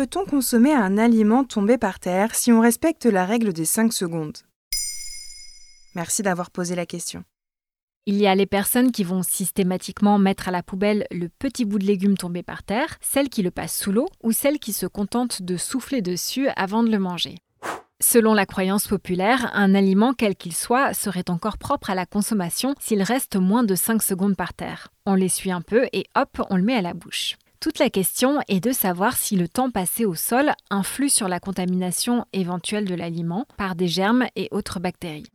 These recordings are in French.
Peut-on consommer un aliment tombé par terre si on respecte la règle des 5 secondes? Merci d'avoir posé la question. Il y a les personnes qui vont systématiquement mettre à la poubelle le petit bout de légume tombé par terre, celles qui le passent sous l'eau ou celles qui se contentent de souffler dessus avant de le manger. Selon la croyance populaire, un aliment quel qu'il soit serait encore propre à la consommation s'il reste moins de 5 secondes par terre. On l'essuie un peu et hop, on le met à la bouche. Toute la question est de savoir si le temps passé au sol influe sur la contamination éventuelle de l'aliment par des germes et autres bactéries.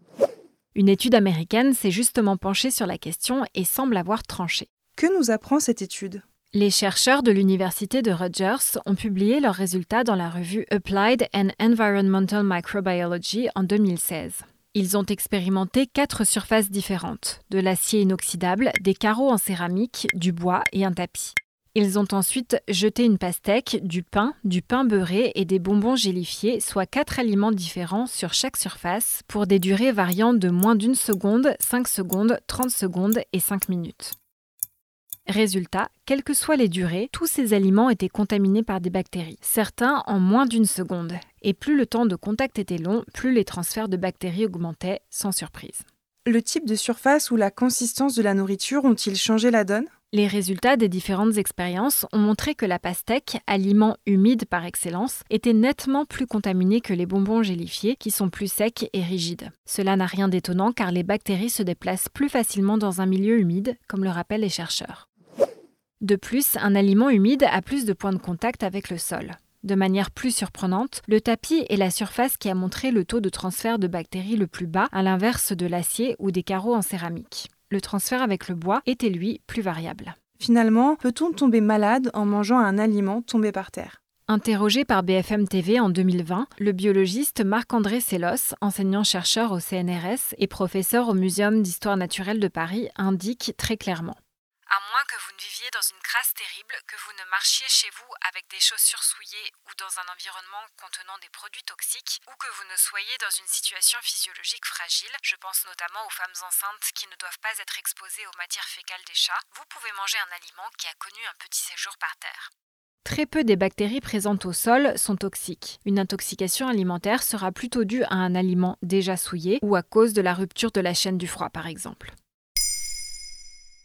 Une étude américaine s'est justement penchée sur la question et semble avoir tranché. Que nous apprend cette étude? Les chercheurs de l'université de Rutgers ont publié leurs résultats dans la revue Applied and Environmental Microbiology en 2016. Ils ont expérimenté quatre surfaces différentes, de l'acier inoxydable, des carreaux en céramique, du bois et un tapis. Ils ont ensuite jeté une pastèque, du pain, du pain beurré et des bonbons gélifiés, soit quatre aliments différents sur chaque surface, pour des durées variant de moins d'une seconde, 5 secondes, 30 secondes et 5 minutes. Résultat, quelles que soient les durées, tous ces aliments étaient contaminés par des bactéries, certains en moins d'une seconde. Et plus le temps de contact était long, plus les transferts de bactéries augmentaient, sans surprise. Le type de surface ou la consistance de la nourriture ont-ils changé la donne? Les résultats des différentes expériences ont montré que la pastèque, aliment humide par excellence, était nettement plus contaminée que les bonbons gélifiés qui sont plus secs et rigides. Cela n'a rien d'étonnant car les bactéries se déplacent plus facilement dans un milieu humide, comme le rappellent les chercheurs. De plus, un aliment humide a plus de points de contact avec le sol. De manière plus surprenante, le tapis est la surface qui a montré le taux de transfert de bactéries le plus bas, à l'inverse de l'acier ou des carreaux en céramique le transfert avec le bois était lui plus variable. Finalement, peut-on tomber malade en mangeant un aliment tombé par terre? Interrogé par BFM TV en 2020, le biologiste Marc-André Sellos, enseignant-chercheur au CNRS et professeur au Muséum d'histoire naturelle de Paris, indique très clairement à moins que vous ne viviez dans une terrible, que vous ne marchiez chez vous avec des chaussures souillées ou dans un environnement contenant des produits toxiques, ou que vous ne soyez dans une situation physiologique fragile, je pense notamment aux femmes enceintes qui ne doivent pas être exposées aux matières fécales des chats, vous pouvez manger un aliment qui a connu un petit séjour par terre. Très peu des bactéries présentes au sol sont toxiques. Une intoxication alimentaire sera plutôt due à un aliment déjà souillé ou à cause de la rupture de la chaîne du froid par exemple.